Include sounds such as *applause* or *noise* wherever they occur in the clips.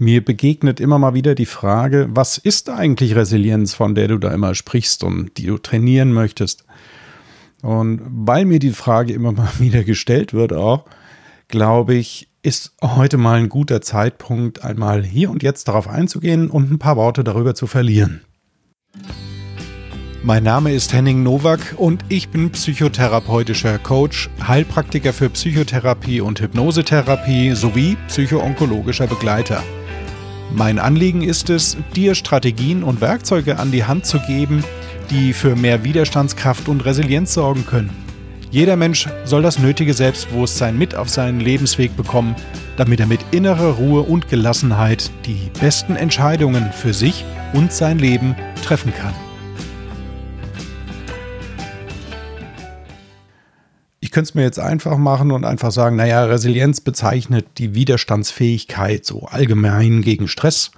Mir begegnet immer mal wieder die Frage, was ist eigentlich Resilienz, von der du da immer sprichst und die du trainieren möchtest? Und weil mir die Frage immer mal *laughs* wieder gestellt wird, auch, glaube ich, ist heute mal ein guter Zeitpunkt, einmal hier und jetzt darauf einzugehen und ein paar Worte darüber zu verlieren. Mein Name ist Henning Nowak und ich bin psychotherapeutischer Coach, Heilpraktiker für Psychotherapie und Hypnosetherapie sowie psychoonkologischer Begleiter. Mein Anliegen ist es, dir Strategien und Werkzeuge an die Hand zu geben, die für mehr Widerstandskraft und Resilienz sorgen können. Jeder Mensch soll das nötige Selbstbewusstsein mit auf seinen Lebensweg bekommen, damit er mit innerer Ruhe und Gelassenheit die besten Entscheidungen für sich und sein Leben treffen kann. Könnte es mir jetzt einfach machen und einfach sagen, naja, Resilienz bezeichnet die Widerstandsfähigkeit so allgemein gegen Stress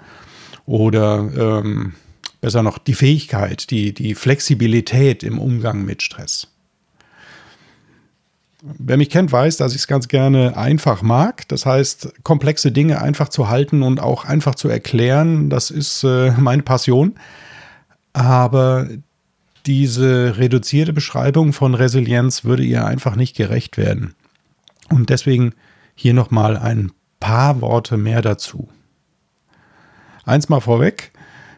oder ähm, besser noch die Fähigkeit, die, die Flexibilität im Umgang mit Stress. Wer mich kennt, weiß, dass ich es ganz gerne einfach mag. Das heißt, komplexe Dinge einfach zu halten und auch einfach zu erklären, das ist äh, meine Passion. Aber diese reduzierte Beschreibung von Resilienz würde ihr einfach nicht gerecht werden. Und deswegen hier nochmal ein paar Worte mehr dazu. Eins mal vorweg,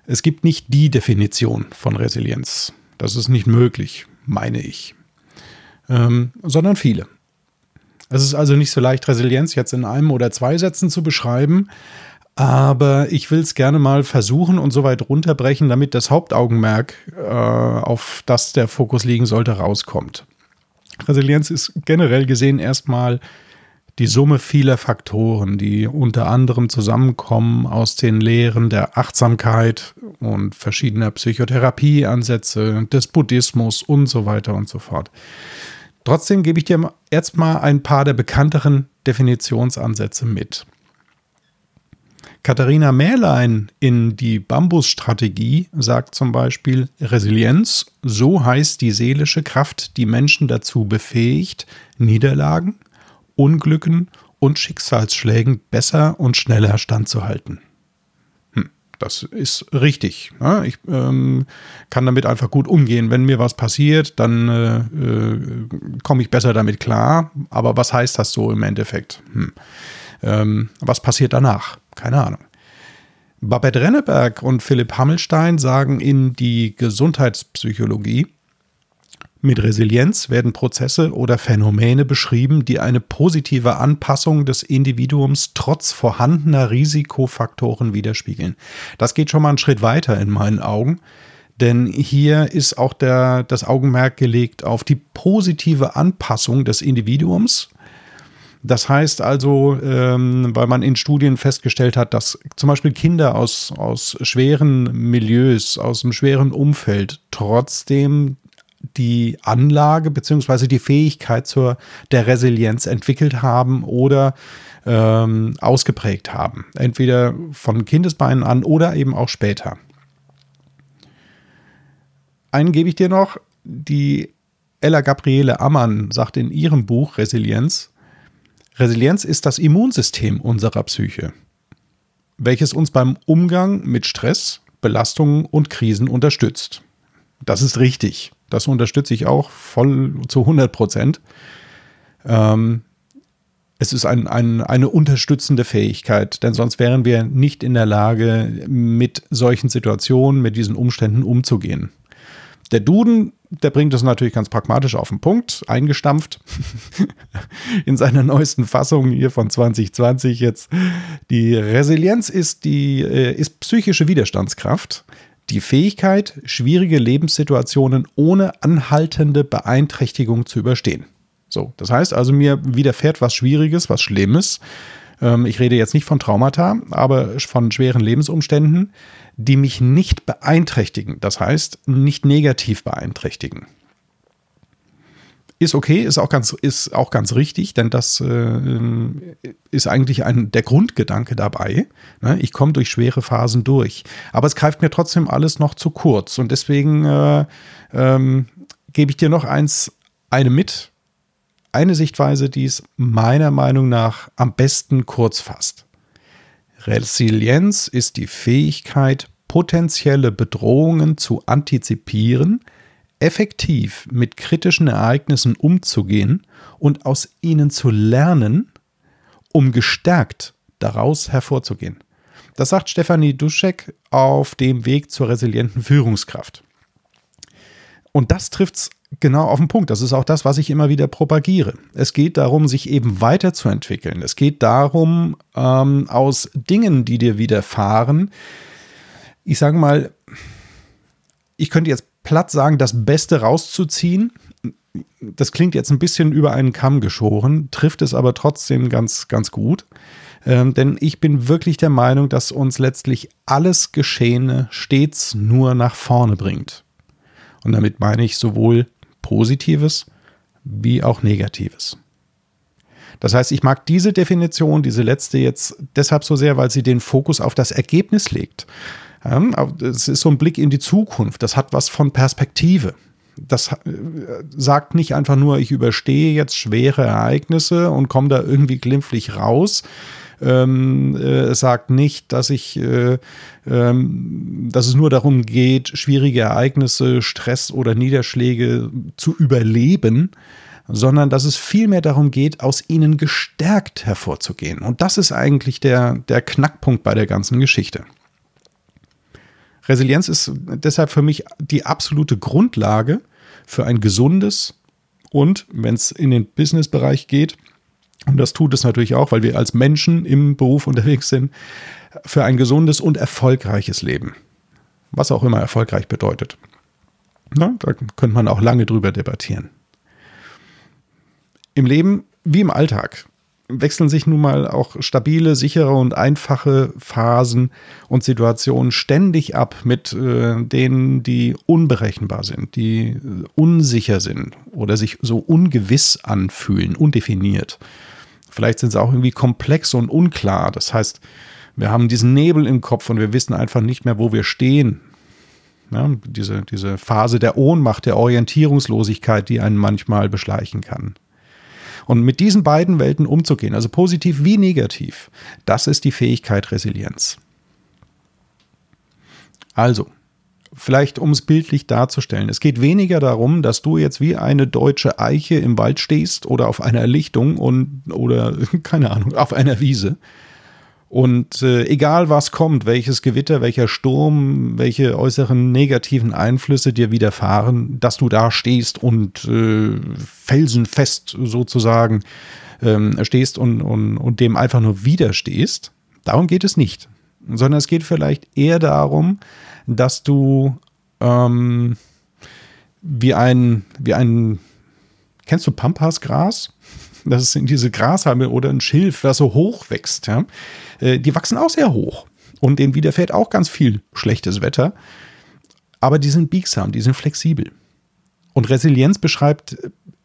es gibt nicht die Definition von Resilienz. Das ist nicht möglich, meine ich, ähm, sondern viele. Es ist also nicht so leicht, Resilienz jetzt in einem oder zwei Sätzen zu beschreiben, aber ich will es gerne mal versuchen und so weit runterbrechen, damit das Hauptaugenmerk, äh, auf das der Fokus liegen sollte, rauskommt. Resilienz ist generell gesehen erstmal die Summe vieler Faktoren, die unter anderem zusammenkommen aus den Lehren der Achtsamkeit und verschiedener Psychotherapieansätze, des Buddhismus und so weiter und so fort. Trotzdem gebe ich dir erstmal ein paar der bekannteren Definitionsansätze mit. Katharina Mährlein in die Bambusstrategie sagt zum Beispiel, Resilienz, so heißt die seelische Kraft, die Menschen dazu befähigt, Niederlagen, Unglücken und Schicksalsschlägen besser und schneller standzuhalten. Hm, das ist richtig. Ne? Ich ähm, kann damit einfach gut umgehen. Wenn mir was passiert, dann äh, äh, komme ich besser damit klar. Aber was heißt das so im Endeffekt? Hm. Ähm, was passiert danach? Keine Ahnung. Babette Renneberg und Philipp Hammelstein sagen in die Gesundheitspsychologie, mit Resilienz werden Prozesse oder Phänomene beschrieben, die eine positive Anpassung des Individuums trotz vorhandener Risikofaktoren widerspiegeln. Das geht schon mal einen Schritt weiter in meinen Augen, denn hier ist auch der, das Augenmerk gelegt auf die positive Anpassung des Individuums das heißt also, ähm, weil man in Studien festgestellt hat, dass zum Beispiel Kinder aus, aus schweren Milieus, aus einem schweren Umfeld trotzdem die Anlage bzw. die Fähigkeit zur der Resilienz entwickelt haben oder ähm, ausgeprägt haben. Entweder von Kindesbeinen an oder eben auch später. Einen gebe ich dir noch. Die Ella Gabriele Ammann sagt in ihrem Buch Resilienz, Resilienz ist das Immunsystem unserer Psyche, welches uns beim Umgang mit Stress, Belastungen und Krisen unterstützt. Das ist richtig. Das unterstütze ich auch voll zu 100 Prozent. Ähm, es ist ein, ein, eine unterstützende Fähigkeit, denn sonst wären wir nicht in der Lage, mit solchen Situationen, mit diesen Umständen umzugehen. Der Duden, der bringt es natürlich ganz pragmatisch auf den Punkt, eingestampft *laughs* in seiner neuesten Fassung hier von 2020 jetzt. Die Resilienz ist die äh, ist psychische Widerstandskraft, die Fähigkeit, schwierige Lebenssituationen ohne anhaltende Beeinträchtigung zu überstehen. So, das heißt also, mir widerfährt was Schwieriges, was Schlimmes. Ähm, ich rede jetzt nicht von Traumata, aber von schweren Lebensumständen die mich nicht beeinträchtigen. Das heißt, nicht negativ beeinträchtigen. Ist okay, ist auch ganz, ist auch ganz richtig, denn das äh, ist eigentlich ein, der Grundgedanke dabei. Ne? Ich komme durch schwere Phasen durch. Aber es greift mir trotzdem alles noch zu kurz. Und deswegen äh, ähm, gebe ich dir noch eins, eine mit. Eine Sichtweise, die es meiner Meinung nach am besten kurz fasst. Resilienz ist die Fähigkeit, potenzielle Bedrohungen zu antizipieren, effektiv mit kritischen Ereignissen umzugehen und aus ihnen zu lernen, um gestärkt daraus hervorzugehen. Das sagt Stefanie Duschek auf dem Weg zur resilienten Führungskraft. Und das trifft es genau auf den Punkt. Das ist auch das, was ich immer wieder propagiere. Es geht darum, sich eben weiterzuentwickeln. Es geht darum, ähm, aus Dingen, die dir widerfahren, ich sage mal, ich könnte jetzt platt sagen, das Beste rauszuziehen. Das klingt jetzt ein bisschen über einen Kamm geschoren, trifft es aber trotzdem ganz, ganz gut. Ähm, denn ich bin wirklich der Meinung, dass uns letztlich alles Geschehene stets nur nach vorne bringt. Und damit meine ich sowohl Positives wie auch Negatives. Das heißt, ich mag diese Definition, diese letzte jetzt deshalb so sehr, weil sie den Fokus auf das Ergebnis legt. Es ist so ein Blick in die Zukunft. Das hat was von Perspektive. Das äh, sagt nicht einfach nur, ich überstehe jetzt schwere Ereignisse und komme da irgendwie glimpflich raus, ähm, äh, es sagt nicht, dass ich, äh, ähm, dass es nur darum geht, schwierige Ereignisse, Stress oder Niederschläge zu überleben, sondern dass es vielmehr darum geht, aus ihnen gestärkt hervorzugehen. Und das ist eigentlich der, der Knackpunkt bei der ganzen Geschichte. Resilienz ist deshalb für mich die absolute Grundlage für ein gesundes und, wenn es in den Business-Bereich geht, und das tut es natürlich auch, weil wir als Menschen im Beruf unterwegs sind, für ein gesundes und erfolgreiches Leben. Was auch immer erfolgreich bedeutet. Na, da könnte man auch lange drüber debattieren. Im Leben wie im Alltag wechseln sich nun mal auch stabile, sichere und einfache Phasen und Situationen ständig ab mit äh, denen, die unberechenbar sind, die unsicher sind oder sich so ungewiss anfühlen, undefiniert. Vielleicht sind sie auch irgendwie komplex und unklar. Das heißt, wir haben diesen Nebel im Kopf und wir wissen einfach nicht mehr, wo wir stehen. Ja, diese, diese Phase der Ohnmacht, der Orientierungslosigkeit, die einen manchmal beschleichen kann. Und mit diesen beiden Welten umzugehen, also positiv wie negativ, das ist die Fähigkeit Resilienz. Also, vielleicht um es bildlich darzustellen. Es geht weniger darum, dass du jetzt wie eine deutsche Eiche im Wald stehst oder auf einer Lichtung und oder *laughs* keine Ahnung, auf einer Wiese. Und äh, egal was kommt, welches Gewitter, welcher Sturm, welche äußeren negativen Einflüsse dir widerfahren, dass du da stehst und äh, felsenfest sozusagen ähm, stehst und, und, und dem einfach nur widerstehst. Darum geht es nicht. Sondern es geht vielleicht eher darum, dass du ähm, wie ein, wie ein, kennst du Pampasgras? Das sind diese Grashalme oder ein Schilf, das so hoch wächst. Ja? Äh, die wachsen auch sehr hoch. Und denen widerfährt auch ganz viel schlechtes Wetter. Aber die sind biegsam, die sind flexibel. Und Resilienz beschreibt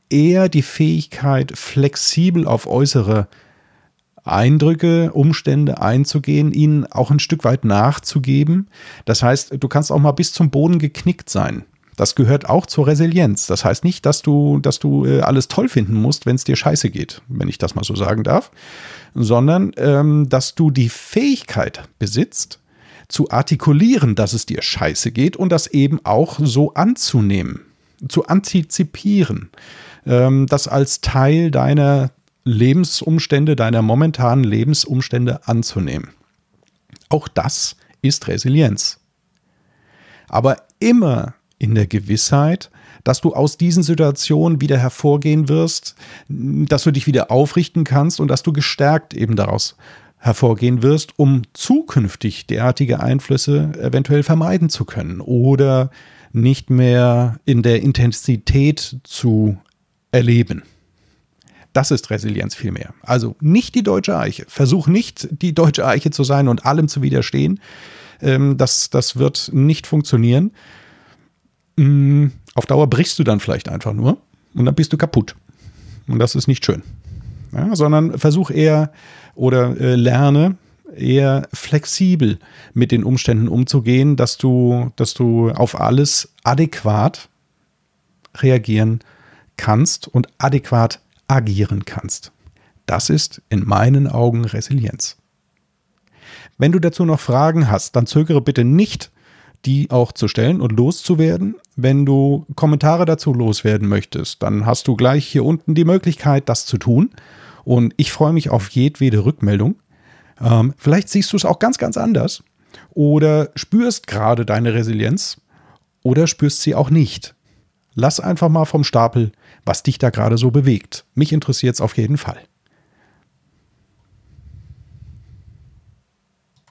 eher die Fähigkeit, flexibel auf äußere Eindrücke, Umstände einzugehen, ihnen auch ein Stück weit nachzugeben. Das heißt, du kannst auch mal bis zum Boden geknickt sein. Das gehört auch zur Resilienz. Das heißt nicht, dass du, dass du äh, alles toll finden musst, wenn es dir scheiße geht, wenn ich das mal so sagen darf, sondern ähm, dass du die Fähigkeit besitzt, zu artikulieren, dass es dir scheiße geht und das eben auch so anzunehmen, zu antizipieren, ähm, das als Teil deiner Lebensumstände, deiner momentanen Lebensumstände anzunehmen. Auch das ist Resilienz. Aber immer in der Gewissheit, dass du aus diesen Situationen wieder hervorgehen wirst, dass du dich wieder aufrichten kannst und dass du gestärkt eben daraus hervorgehen wirst, um zukünftig derartige Einflüsse eventuell vermeiden zu können oder nicht mehr in der Intensität zu erleben. Das ist Resilienz vielmehr. Also nicht die deutsche Eiche. Versuch nicht, die deutsche Eiche zu sein und allem zu widerstehen. Ähm, das, das wird nicht funktionieren. Mm, auf Dauer brichst du dann vielleicht einfach nur und dann bist du kaputt. Und das ist nicht schön. Ja, sondern versuch eher oder äh, lerne eher flexibel mit den Umständen umzugehen, dass du, dass du auf alles adäquat reagieren kannst und adäquat agieren kannst. Das ist in meinen Augen Resilienz. Wenn du dazu noch Fragen hast, dann zögere bitte nicht, die auch zu stellen und loszuwerden. Wenn du Kommentare dazu loswerden möchtest, dann hast du gleich hier unten die Möglichkeit, das zu tun. Und ich freue mich auf jedwede Rückmeldung. Ähm, vielleicht siehst du es auch ganz, ganz anders oder spürst gerade deine Resilienz oder spürst sie auch nicht. Lass einfach mal vom Stapel, was dich da gerade so bewegt. Mich interessiert es auf jeden Fall.